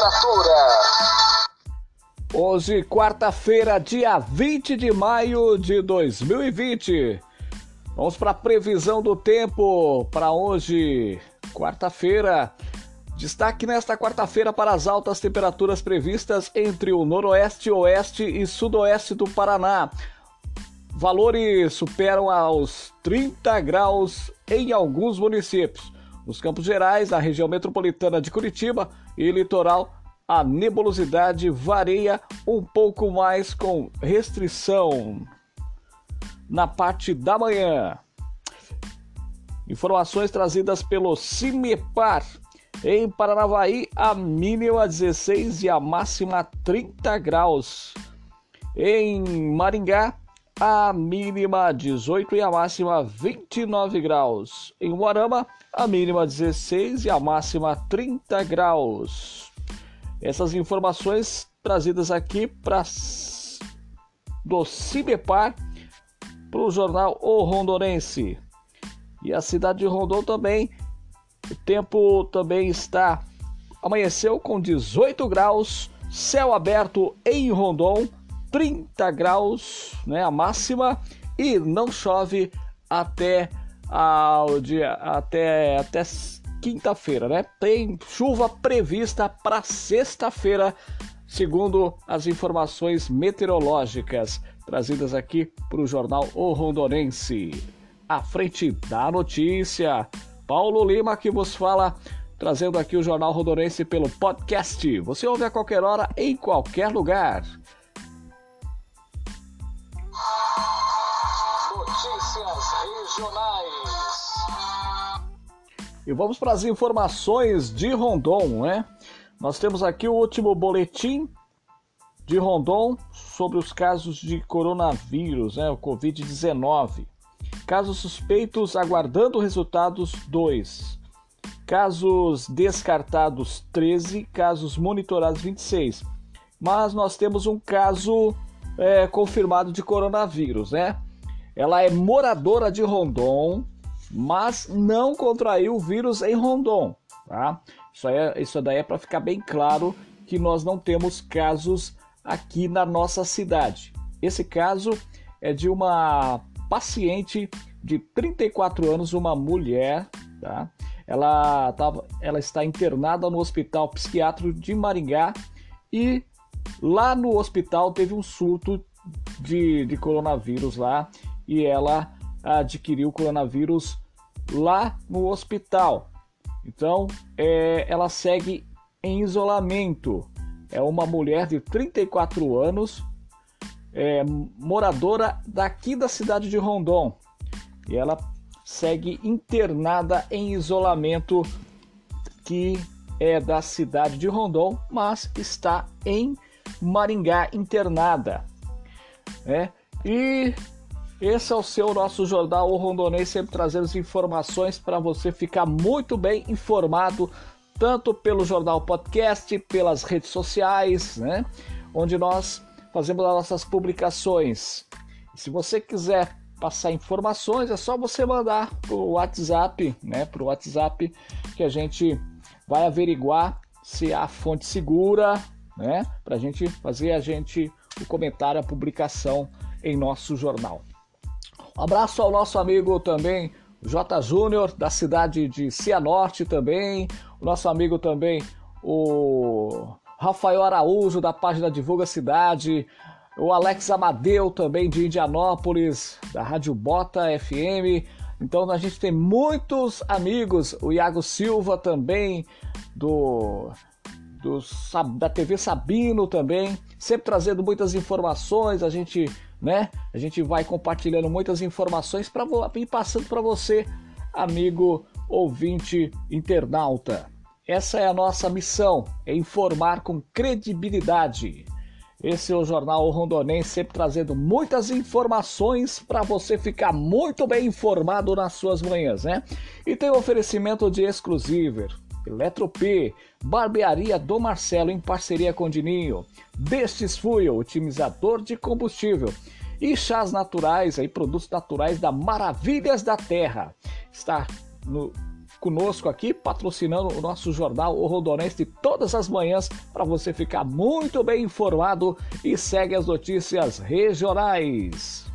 Temperatura. Hoje, quarta-feira, dia 20 de maio de 2020. Vamos para a previsão do tempo para hoje, quarta-feira. Destaque nesta quarta-feira para as altas temperaturas previstas entre o noroeste, oeste e sudoeste do Paraná. Valores superam aos 30 graus em alguns municípios. Nos Campos Gerais, na região metropolitana de Curitiba e litoral, a nebulosidade varia um pouco mais com restrição na parte da manhã. Informações trazidas pelo CIMEPAR. Em Paranavaí, a mínima 16 e a máxima 30 graus. Em Maringá, a mínima 18 e a máxima 29 graus. Em Moarama, a mínima 16 e a máxima 30 graus. Essas informações trazidas aqui para do CIBEPAR para o jornal O Rondonense. E a cidade de Rondon também, o tempo também está amanheceu com 18 graus, céu aberto em Rondon, 30 graus, né, a máxima e não chove até ao dia até até quinta-feira, né? Tem chuva prevista para sexta-feira, segundo as informações meteorológicas trazidas aqui para o jornal O Rondonense. À frente da notícia, Paulo Lima que vos fala, trazendo aqui o Jornal Rondonense pelo podcast. Você ouve a qualquer hora, em qualquer lugar. E vamos para as informações de Rondon, né? Nós temos aqui o último boletim de Rondon sobre os casos de coronavírus, né, o Covid-19. Casos suspeitos aguardando resultados 2. Casos descartados 13, casos monitorados 26. Mas nós temos um caso é, confirmado de coronavírus, né? Ela é moradora de Rondon, mas não contraiu o vírus em Rondon, tá? Isso, é, isso daí é para ficar bem claro que nós não temos casos aqui na nossa cidade. Esse caso é de uma paciente de 34 anos, uma mulher, tá? Ela, tava, ela está internada no Hospital Psiquiátrico de Maringá e lá no hospital teve um surto de, de coronavírus lá e ela adquiriu o coronavírus lá no hospital. Então, é, ela segue em isolamento. É uma mulher de 34 anos, é, moradora daqui da cidade de Rondon. E ela segue internada em isolamento que é da cidade de Rondon, mas está em Maringá internada. Né? E esse é o seu nosso jornal O Rondonês, sempre trazendo as informações para você ficar muito bem informado, tanto pelo jornal podcast, pelas redes sociais, né? onde nós fazemos as nossas publicações. Se você quiser passar informações, é só você mandar para o WhatsApp, né? Para o WhatsApp que a gente vai averiguar se a fonte segura, né? Para a gente fazer a gente o comentário, a publicação em nosso jornal. Um abraço ao nosso amigo também J. Júnior, da cidade de Cianorte também. O nosso amigo também, o Rafael Araújo, da página Divulga Cidade. O Alex Amadeu, também de Indianópolis, da Rádio Bota FM. Então a gente tem muitos amigos. O Iago Silva também, do, do da TV Sabino também. Sempre trazendo muitas informações. A gente né? A gente vai compartilhando muitas informações para ir passando para você, amigo ouvinte internauta. Essa é a nossa missão, é informar com credibilidade. Esse é o Jornal Rondonense, sempre trazendo muitas informações para você ficar muito bem informado nas suas manhãs, né? E tem o oferecimento de Exclusiver, Eletrop, Barbearia do Marcelo em parceria com Dininho, Destes Fuel, otimizador de combustível e chás naturais, aí produtos naturais da Maravilhas da Terra. Está no conosco aqui, patrocinando o nosso jornal O Rondonense todas as manhãs, para você ficar muito bem informado e segue as notícias regionais.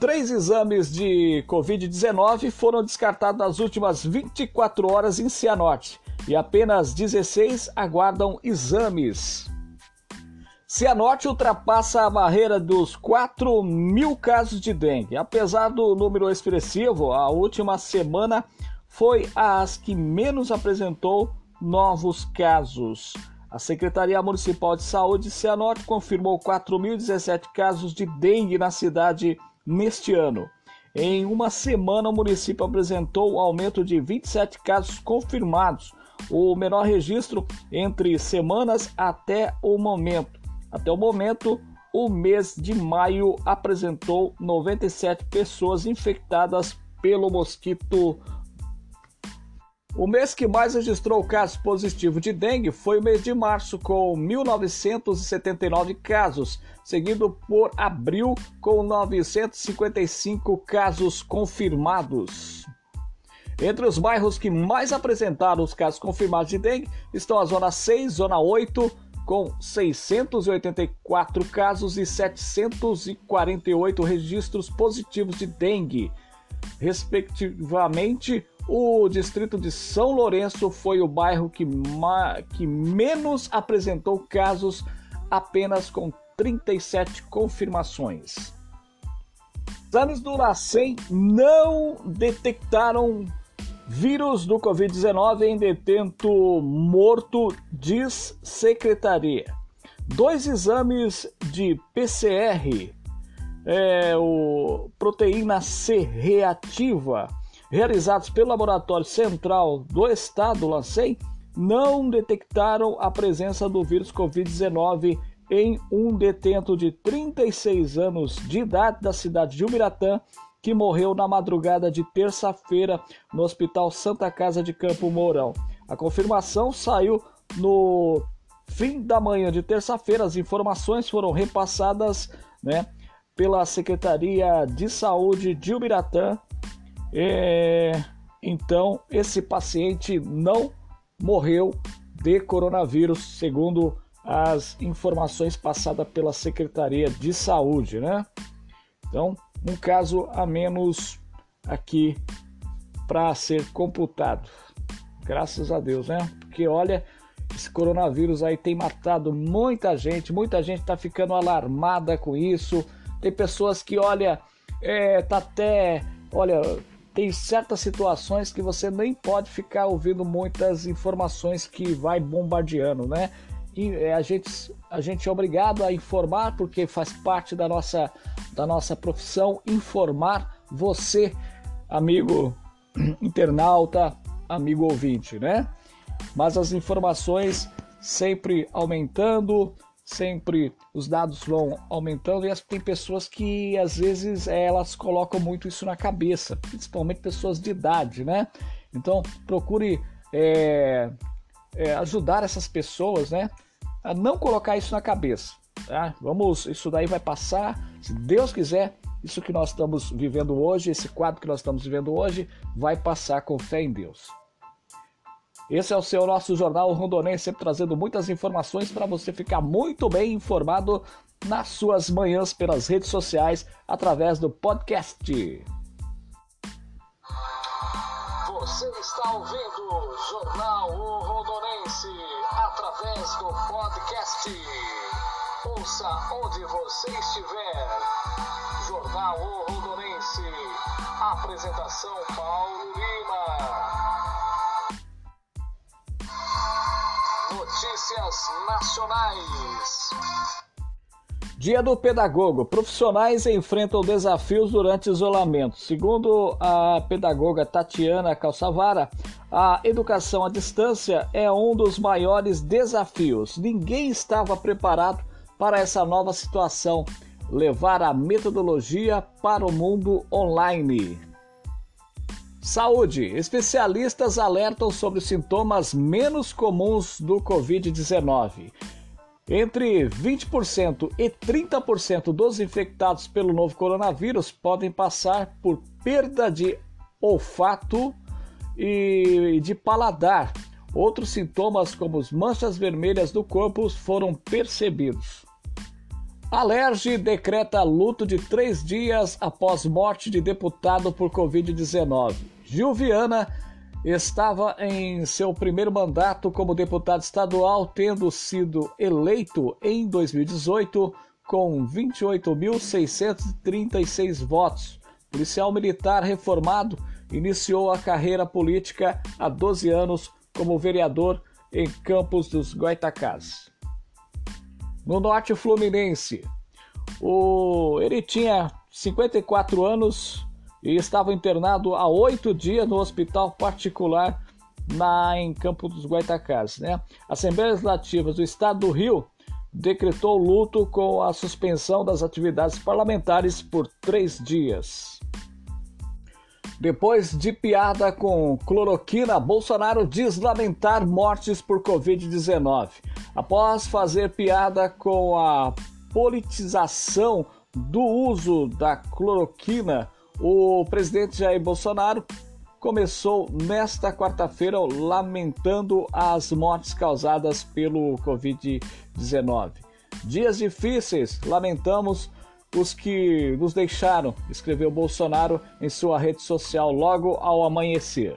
Três exames de Covid-19 foram descartados nas últimas 24 horas em Cianorte e apenas 16 aguardam exames. Cianorte ultrapassa a barreira dos 4 mil casos de dengue. Apesar do número expressivo, a última semana foi a que menos apresentou novos casos. A Secretaria Municipal de Saúde de Cianorte confirmou 4.017 casos de dengue na cidade neste ano. Em uma semana, o município apresentou um aumento de 27 casos confirmados, o menor registro entre semanas até o momento. Até o momento, o mês de maio apresentou 97 pessoas infectadas pelo mosquito o mês que mais registrou casos positivos de dengue foi o mês de março, com 1.979 casos, seguido por abril, com 955 casos confirmados. Entre os bairros que mais apresentaram os casos confirmados de dengue estão a Zona 6, Zona 8, com 684 casos e 748 registros positivos de dengue, respectivamente o distrito de São Lourenço foi o bairro que, que menos apresentou casos, apenas com 37 confirmações. Exames do LACEN não detectaram vírus do Covid-19 em detento morto, diz secretaria. Dois exames de PCR, é, o proteína C reativa, realizados pelo Laboratório Central do Estado, LACEN, não detectaram a presença do vírus Covid-19 em um detento de 36 anos de idade da cidade de Ubiratã, que morreu na madrugada de terça-feira no Hospital Santa Casa de Campo Mourão. A confirmação saiu no fim da manhã de terça-feira. As informações foram repassadas né, pela Secretaria de Saúde de Ubiratã é, então, esse paciente não morreu de coronavírus, segundo as informações passadas pela Secretaria de Saúde, né? Então, um caso a menos aqui para ser computado. Graças a Deus, né? Porque olha, esse coronavírus aí tem matado muita gente, muita gente está ficando alarmada com isso. Tem pessoas que, olha, é, tá até, olha, tem certas situações que você nem pode ficar ouvindo muitas informações que vai bombardeando, né? E é, a gente, a gente é obrigado a informar porque faz parte da nossa, da nossa profissão informar você, amigo internauta, amigo ouvinte, né? Mas as informações sempre aumentando, sempre os dados vão aumentando e tem pessoas que às vezes elas colocam muito isso na cabeça, principalmente pessoas de idade, né? Então procure é, é, ajudar essas pessoas, né? A não colocar isso na cabeça, tá? Vamos, isso daí vai passar, se Deus quiser. Isso que nós estamos vivendo hoje, esse quadro que nós estamos vivendo hoje, vai passar com fé em Deus. Esse é o seu nosso jornal Rondonense, sempre trazendo muitas informações para você ficar muito bem informado nas suas manhãs pelas redes sociais através do podcast. Você está ouvindo o Jornal o Rondonense através do podcast. Ouça onde você estiver. Jornal o Rondonense. Apresentação Paulo Notícias Nacionais. Dia do Pedagogo. Profissionais enfrentam desafios durante isolamento. Segundo a pedagoga Tatiana Calçavara, a educação à distância é um dos maiores desafios. Ninguém estava preparado para essa nova situação levar a metodologia para o mundo online. Saúde. Especialistas alertam sobre os sintomas menos comuns do Covid-19. Entre 20% e 30% dos infectados pelo novo coronavírus podem passar por perda de olfato e de paladar. Outros sintomas, como as manchas vermelhas do corpo, foram percebidos. Alerge decreta luto de três dias após morte de deputado por Covid-19. Gil Viana estava em seu primeiro mandato como deputado estadual, tendo sido eleito em 2018 com 28.636 votos. Policial militar reformado, iniciou a carreira política há 12 anos como vereador em Campos dos Goitacás. No norte fluminense, o... ele tinha 54 anos e estava internado há oito dias no hospital particular na, em Campo dos Guaitacás. Né? Assembleias Legislativas do Estado do Rio decretou luto com a suspensão das atividades parlamentares por três dias. Depois de piada com cloroquina, Bolsonaro diz lamentar mortes por Covid-19. Após fazer piada com a politização do uso da cloroquina, o presidente Jair Bolsonaro começou nesta quarta-feira lamentando as mortes causadas pelo Covid-19. Dias difíceis, lamentamos os que nos deixaram, escreveu Bolsonaro em sua rede social logo ao amanhecer.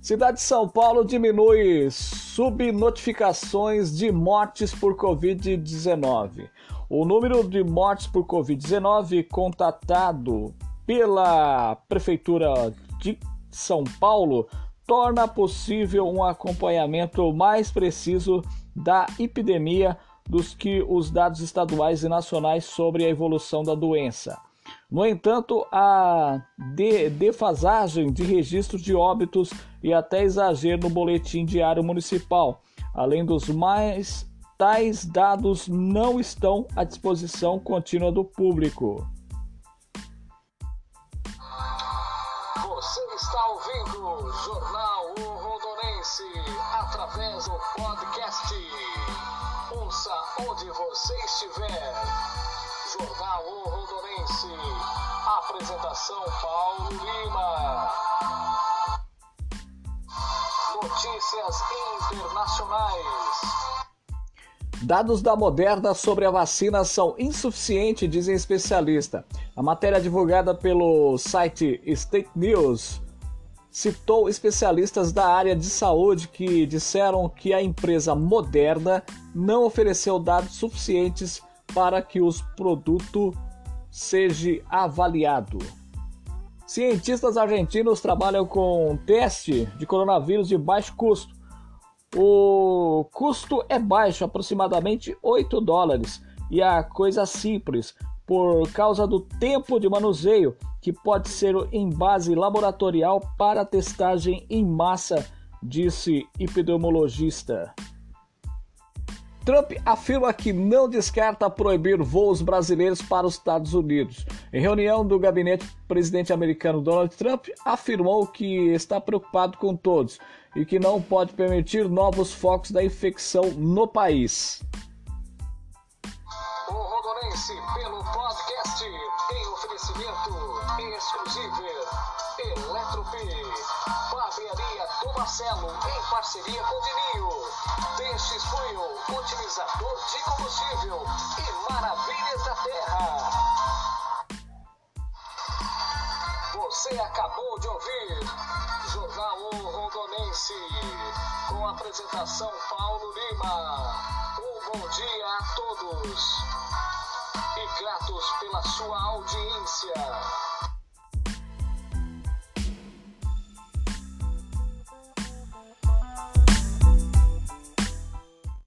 Cidade de São Paulo diminui subnotificações de mortes por Covid-19. O número de mortes por Covid-19 contatado pela Prefeitura de São Paulo torna possível um acompanhamento mais preciso da epidemia dos que os dados estaduais e nacionais sobre a evolução da doença. No entanto, a defasagem de registros de óbitos e até exagero no boletim diário municipal, além dos mais tais dados não estão à disposição contínua do público. Você está ouvindo o Jornal O Rondonense através do podcast. Ouça onde você estiver. Jornal O Rondonense. Apresentação Paulo Lima. Notícias internacionais. Dados da Moderna sobre a vacina são insuficientes, dizem especialistas. A matéria divulgada pelo site State News citou especialistas da área de saúde que disseram que a empresa Moderna não ofereceu dados suficientes para que o produto seja avaliado. Cientistas argentinos trabalham com um teste de coronavírus de baixo custo o custo é baixo, aproximadamente 8 dólares, e a coisa simples, por causa do tempo de manuseio, que pode ser em base laboratorial para testagem em massa, disse epidemiologista. Trump afirma que não descarta proibir voos brasileiros para os Estados Unidos. Em reunião do gabinete, o presidente americano Donald Trump afirmou que está preocupado com todos e que não pode permitir novos focos da infecção no país. O Rondonense, pelo Marcelo, em parceria com o Dininho, Destes Funho, otimizador de combustível e Maravilhas da Terra. Você acabou de ouvir Jornal o Rondonense, com apresentação Paulo Lima. Um bom dia a todos e gratos pela sua audiência.